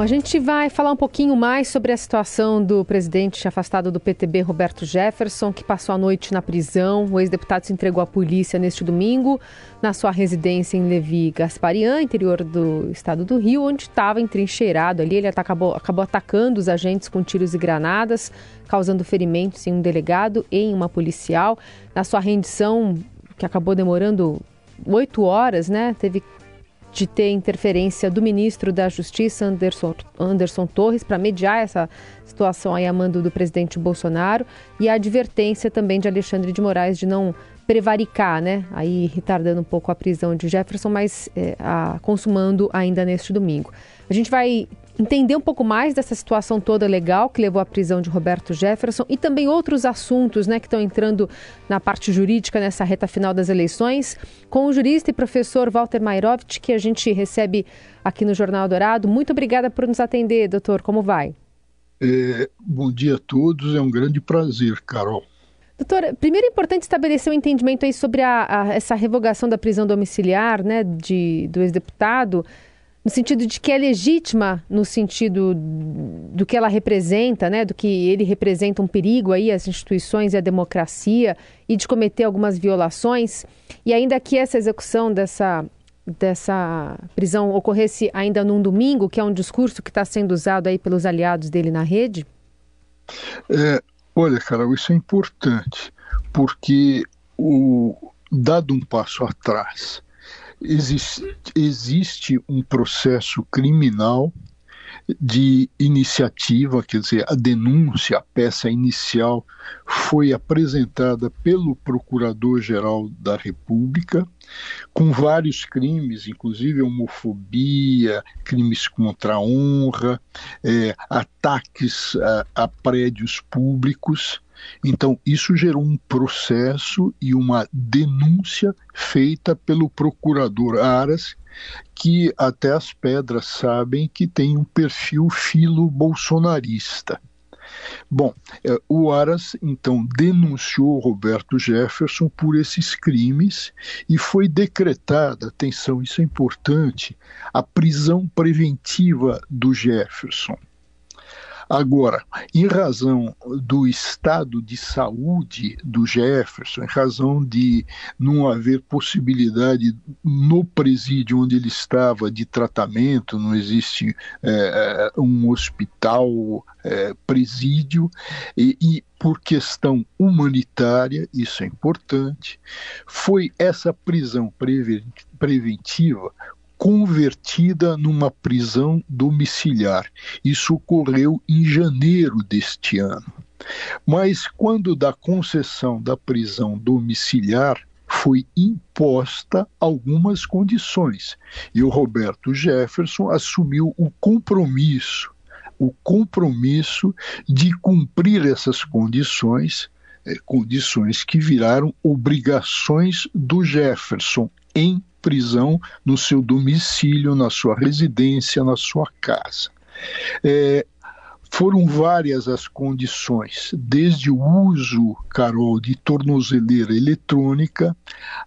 A gente vai falar um pouquinho mais sobre a situação do presidente afastado do PTB, Roberto Jefferson, que passou a noite na prisão. O ex-deputado se entregou à polícia neste domingo, na sua residência em Levi Gasparian, interior do estado do Rio, onde estava entrincheirado ali. Ele acabou, acabou atacando os agentes com tiros e granadas, causando ferimentos em um delegado e em uma policial. Na sua rendição, que acabou demorando oito horas, né? Teve de ter interferência do ministro da Justiça, Anderson, Anderson Torres, para mediar essa situação aí a mando do presidente Bolsonaro, e a advertência também de Alexandre de Moraes de não prevaricar, né? Aí retardando um pouco a prisão de Jefferson, mas é, a, consumando ainda neste domingo. A gente vai entender um pouco mais dessa situação toda legal que levou à prisão de Roberto Jefferson e também outros assuntos né, que estão entrando na parte jurídica nessa reta final das eleições, com o jurista e professor Walter Mairovitch, que a gente recebe aqui no Jornal Dourado. Muito obrigada por nos atender, doutor. Como vai? É, bom dia a todos, é um grande prazer, Carol. Doutor, primeiro é importante estabelecer um entendimento aí sobre a, a, essa revogação da prisão domiciliar né, de, do ex-deputado no sentido de que é legítima no sentido do que ela representa, né, do que ele representa um perigo aí às instituições e à democracia e de cometer algumas violações. E ainda que essa execução dessa dessa prisão ocorresse ainda num domingo, que é um discurso que está sendo usado aí pelos aliados dele na rede? É, olha, Carol, isso é importante, porque o, dado um passo atrás, existe, existe um processo criminal de iniciativa, quer dizer, a denúncia, a peça inicial, foi apresentada pelo Procurador-Geral da República, com vários crimes, inclusive homofobia, crimes contra a honra, é, ataques a, a prédios públicos. Então, isso gerou um processo e uma denúncia feita pelo procurador Aras, que até as pedras sabem que tem um perfil filo-bolsonarista. Bom, é, o Aras então denunciou Roberto Jefferson por esses crimes e foi decretada, atenção, isso é importante, a prisão preventiva do Jefferson. Agora, em razão do estado de saúde do Jefferson, em razão de não haver possibilidade no presídio onde ele estava de tratamento, não existe é, é um hospital é, presídio, e, e por questão humanitária, isso é importante, foi essa prisão preventiva convertida numa prisão domiciliar. Isso ocorreu em janeiro deste ano. Mas quando da concessão da prisão domiciliar foi imposta algumas condições e o Roberto Jefferson assumiu o compromisso, o compromisso de cumprir essas condições, eh, condições que viraram obrigações do Jefferson em prisão no seu domicílio, na sua residência, na sua casa. É, foram várias as condições, desde o uso, Carol, de tornozeleira eletrônica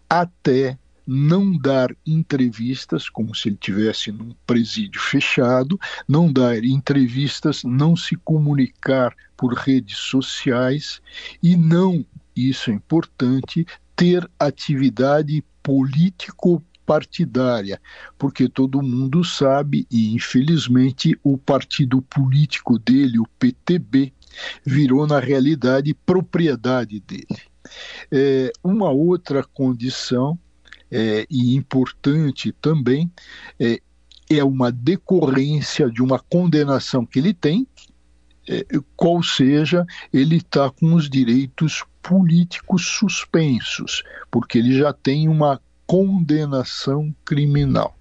até não dar entrevistas, como se ele tivesse num presídio fechado, não dar entrevistas, não se comunicar por redes sociais e não, isso é importante, ter atividade político partidária, porque todo mundo sabe, e infelizmente o partido político dele, o PTB, virou na realidade propriedade dele. É, uma outra condição, é, e importante também, é, é uma decorrência de uma condenação que ele tem, é, qual seja, ele está com os direitos políticos suspensos, porque ele já tem uma condenação criminal.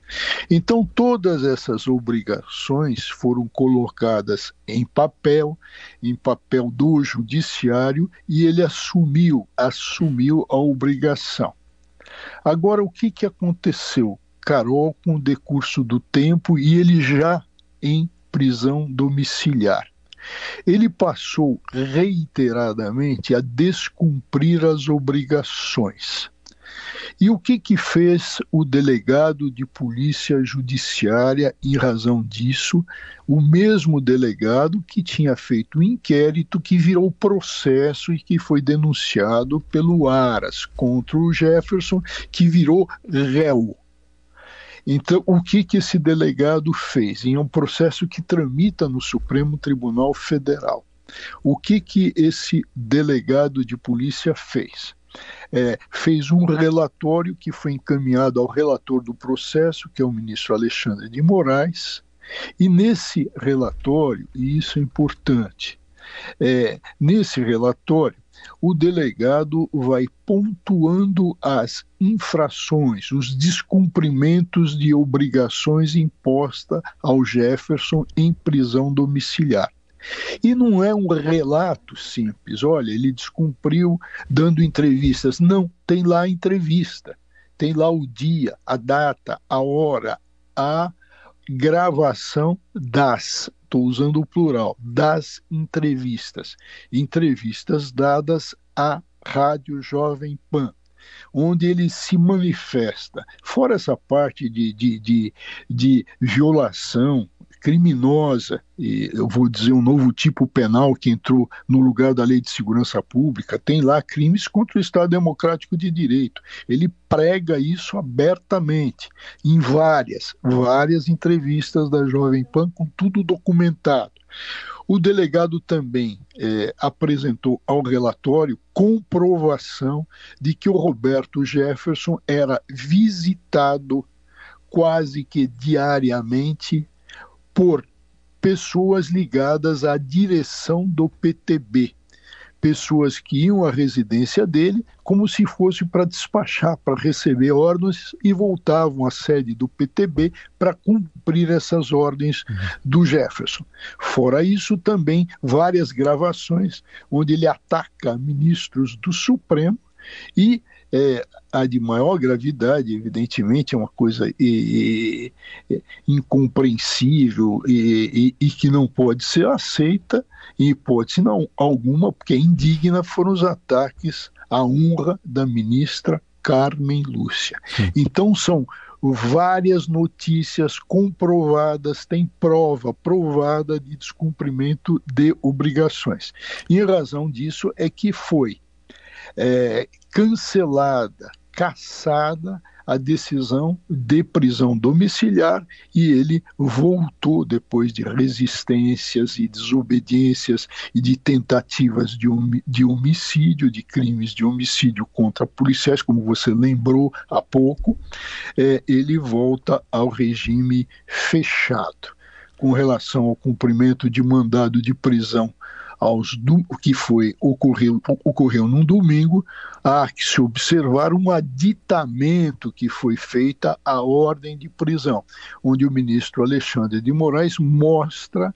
Então, todas essas obrigações foram colocadas em papel, em papel do judiciário, e ele assumiu, assumiu a obrigação. Agora, o que, que aconteceu? Carol, com o decurso do tempo, e ele já em prisão domiciliar ele passou reiteradamente a descumprir as obrigações. E o que, que fez o delegado de polícia judiciária em razão disso? O mesmo delegado que tinha feito o inquérito que virou processo e que foi denunciado pelo Aras contra o Jefferson, que virou réu. Então, o que, que esse delegado fez? Em um processo que tramita no Supremo Tribunal Federal. O que, que esse delegado de polícia fez? É, fez um relatório que foi encaminhado ao relator do processo, que é o ministro Alexandre de Moraes, e nesse relatório, e isso é importante, é, nesse relatório, o delegado vai pontuando as infrações, os descumprimentos de obrigações impostas ao Jefferson em prisão domiciliar. E não é um relato simples, olha, ele descumpriu dando entrevistas. Não, tem lá a entrevista, tem lá o dia, a data, a hora, a gravação das, estou usando o plural, das entrevistas. Entrevistas dadas à Rádio Jovem Pan onde ele se manifesta. Fora essa parte de, de, de, de violação criminosa, e eu vou dizer um novo tipo penal que entrou no lugar da Lei de Segurança Pública, tem lá crimes contra o Estado Democrático de Direito. Ele prega isso abertamente, em várias, várias entrevistas da Jovem Pan, com tudo documentado. O delegado também é, apresentou ao relatório comprovação de que o Roberto Jefferson era visitado quase que diariamente por pessoas ligadas à direção do PTB, pessoas que iam à residência dele como se fosse para despachar, para receber ordens e voltavam à sede do PTB para cumprir essas ordens do Jefferson. Fora isso, também várias gravações onde ele ataca ministros do Supremo e é, a de maior gravidade, evidentemente, é uma coisa e, e, incompreensível e, e, que não pode ser aceita, em hipótese não, alguma, porque é indigna, foram os ataques à honra da ministra Carmen Lúcia. Então são várias notícias comprovadas, tem prova provada de descumprimento de obrigações. E em razão disso é que foi é, cancelada, cassada a decisão de prisão domiciliar e ele voltou depois de resistências e desobediências e de tentativas de, de homicídio, de crimes de homicídio contra policiais, como você lembrou há pouco, é, ele volta ao regime fechado. Com relação ao cumprimento de mandado de prisão aos o que foi ocorreu, ocorreu num domingo, há que se observar um aditamento que foi feita à ordem de prisão, onde o ministro Alexandre de Moraes mostra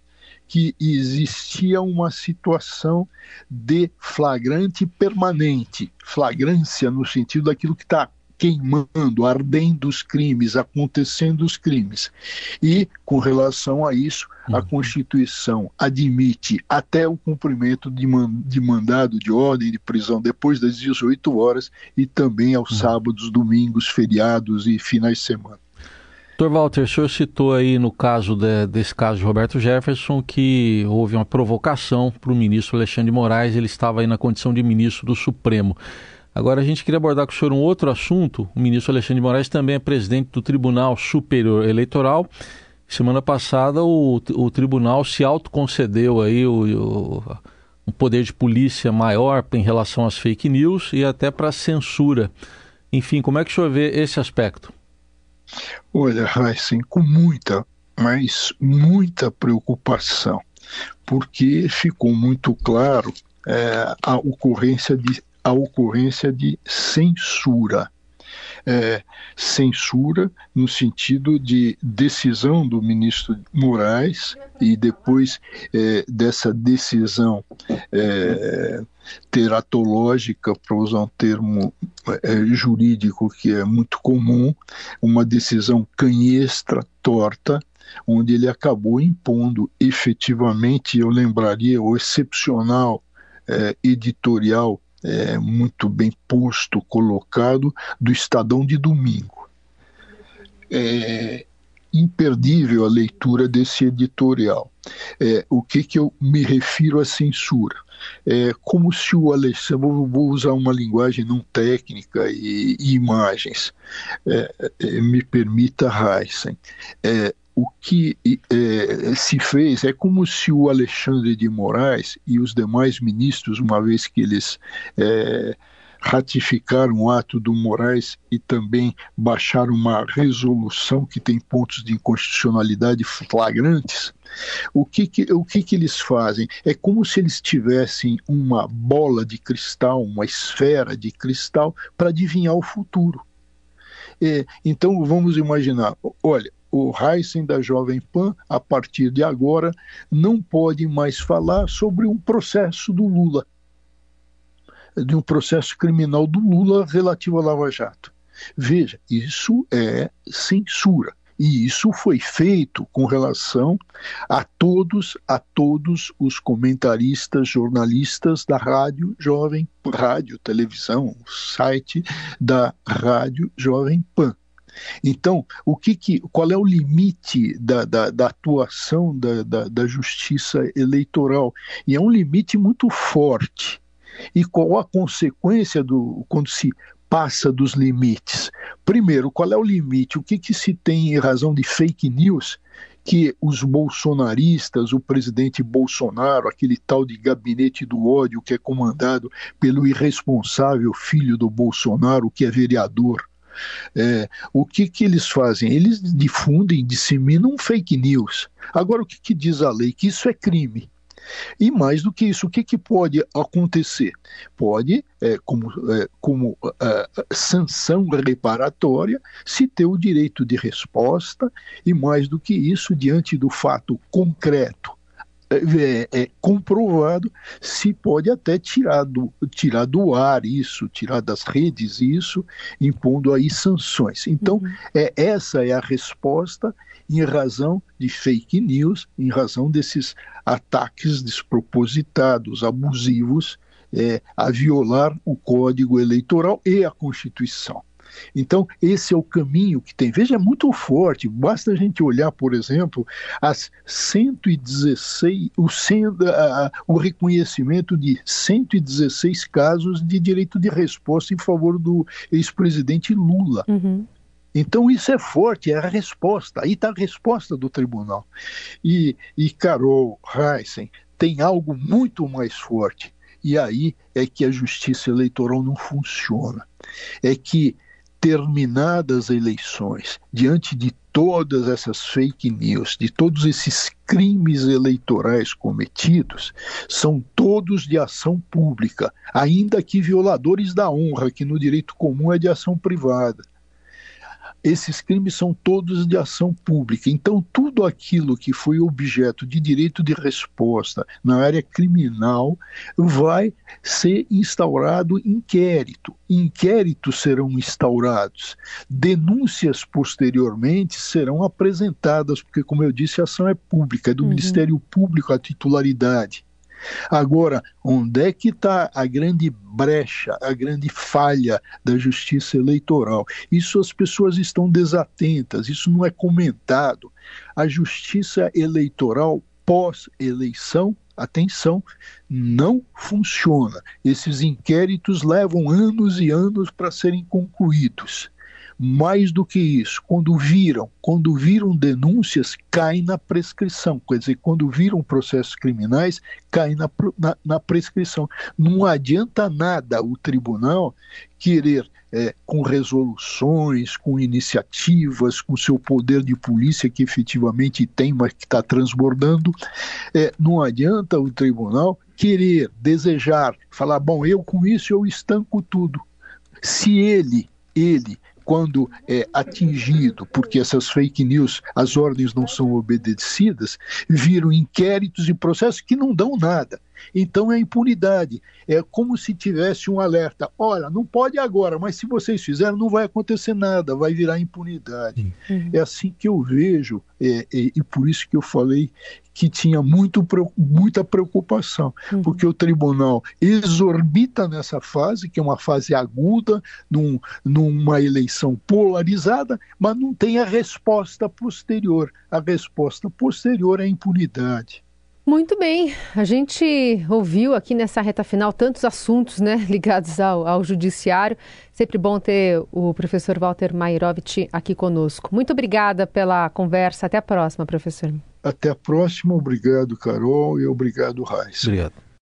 que existia uma situação de flagrante permanente, flagrância no sentido daquilo que está queimando, ardendo os crimes, acontecendo os crimes. E, com relação a isso, a uhum. Constituição admite até o cumprimento de, man de mandado de ordem de prisão depois das 18 horas e também aos uhum. sábados, domingos, feriados e finais de semana. Dr. Walter, o senhor citou aí no caso de, desse caso de Roberto Jefferson que houve uma provocação para o ministro Alexandre de Moraes, ele estava aí na condição de ministro do Supremo. Agora a gente queria abordar com o senhor um outro assunto. O ministro Alexandre de Moraes também é presidente do Tribunal Superior Eleitoral. Semana passada o, o tribunal se autoconcedeu aí o, o, um poder de polícia maior em relação às fake news e até para censura. Enfim, como é que o senhor vê esse aspecto? Olha, Heisen, com muita, mas muita preocupação, porque ficou muito claro é, a ocorrência de a ocorrência de censura. É, censura no sentido de decisão do ministro Moraes e depois é, dessa decisão é, teratológica, para usar um termo é, jurídico que é muito comum, uma decisão canhestra, torta, onde ele acabou impondo efetivamente, eu lembraria, o excepcional é, editorial é, muito bem posto, colocado, do Estadão de domingo. É imperdível a leitura desse editorial. É, o que, que eu me refiro à censura? É como se o Alexandre, vou usar uma linguagem não técnica e, e imagens, é, é, me permita, Heisen, é, o que é, se fez é como se o Alexandre de Moraes e os demais ministros, uma vez que eles é, ratificaram o ato do Moraes e também baixaram uma resolução que tem pontos de inconstitucionalidade flagrantes, o que, que, o que, que eles fazem? É como se eles tivessem uma bola de cristal, uma esfera de cristal para adivinhar o futuro. É, então vamos imaginar, olha, o Heisen da Jovem Pan, a partir de agora, não pode mais falar sobre um processo do Lula, de um processo criminal do Lula relativo à Lava Jato. Veja, isso é censura. E isso foi feito com relação a todos, a todos os comentaristas, jornalistas da rádio Jovem, rádio, televisão, site da rádio Jovem Pan. Então, o que, que qual é o limite da, da, da atuação da, da, da justiça eleitoral? E é um limite muito forte. E qual a consequência do quando se passa dos limites? Primeiro, qual é o limite? O que, que se tem em razão de fake news? que os bolsonaristas, o presidente Bolsonaro, aquele tal de gabinete do ódio que é comandado pelo irresponsável filho do Bolsonaro, que é vereador, é, o que, que eles fazem? Eles difundem, disseminam fake news. Agora, o que, que diz a lei? Que isso é crime. E mais do que isso, o que, que pode acontecer? Pode, é, como, é, como é, sanção reparatória, se ter o direito de resposta, e mais do que isso, diante do fato concreto é, é, comprovado, se pode até tirar do, tirar do ar isso, tirar das redes isso, impondo aí sanções. Então, uhum. é, essa é a resposta em razão de fake news, em razão desses ataques despropositados, abusivos, é, a violar o Código Eleitoral e a Constituição. Então, esse é o caminho que tem. Veja, é muito forte. Basta a gente olhar, por exemplo, as 116, o, o reconhecimento de 116 casos de direito de resposta em favor do ex-presidente Lula. Uhum. Então isso é forte, é a resposta. Aí está a resposta do tribunal. E, e Carol Heissen tem algo muito mais forte. E aí é que a justiça eleitoral não funciona. É que terminadas as eleições, diante de todas essas fake news, de todos esses crimes eleitorais cometidos, são todos de ação pública, ainda que violadores da honra, que no direito comum é de ação privada esses crimes são todos de ação pública. Então, tudo aquilo que foi objeto de direito de resposta na área criminal vai ser instaurado inquérito. Inquéritos serão instaurados. Denúncias posteriormente serão apresentadas, porque, como eu disse, a ação é pública, é do uhum. Ministério Público a titularidade. Agora, onde é que está a grande brecha, a grande falha da justiça eleitoral? Isso as pessoas estão desatentas, isso não é comentado. A justiça eleitoral pós-eleição atenção, não funciona. Esses inquéritos levam anos e anos para serem concluídos. Mais do que isso, quando viram, quando viram denúncias, cai na prescrição. Quer dizer, quando viram processos criminais, cai na, na, na prescrição. Não adianta nada o tribunal querer, é, com resoluções, com iniciativas, com seu poder de polícia que efetivamente tem, mas que está transbordando, é, não adianta o tribunal querer, desejar, falar, bom, eu com isso eu estanco tudo. Se ele, ele quando é atingido, porque essas fake news, as ordens não são obedecidas, viram inquéritos e processos que não dão nada. Então é impunidade. É como se tivesse um alerta. Olha, não pode agora, mas se vocês fizerem, não vai acontecer nada, vai virar impunidade. Uhum. É assim que eu vejo, é, é, e por isso que eu falei que tinha muito, muita preocupação, uhum. porque o tribunal exorbita nessa fase, que é uma fase aguda, num, numa eleição polarizada, mas não tem a resposta posterior. A resposta posterior é a impunidade. Muito bem, a gente ouviu aqui nessa reta final tantos assuntos né, ligados ao, ao judiciário. Sempre bom ter o professor Walter Mairovich aqui conosco. Muito obrigada pela conversa. Até a próxima, professor. Até a próxima. Obrigado, Carol, e obrigado, Raiz. Obrigado.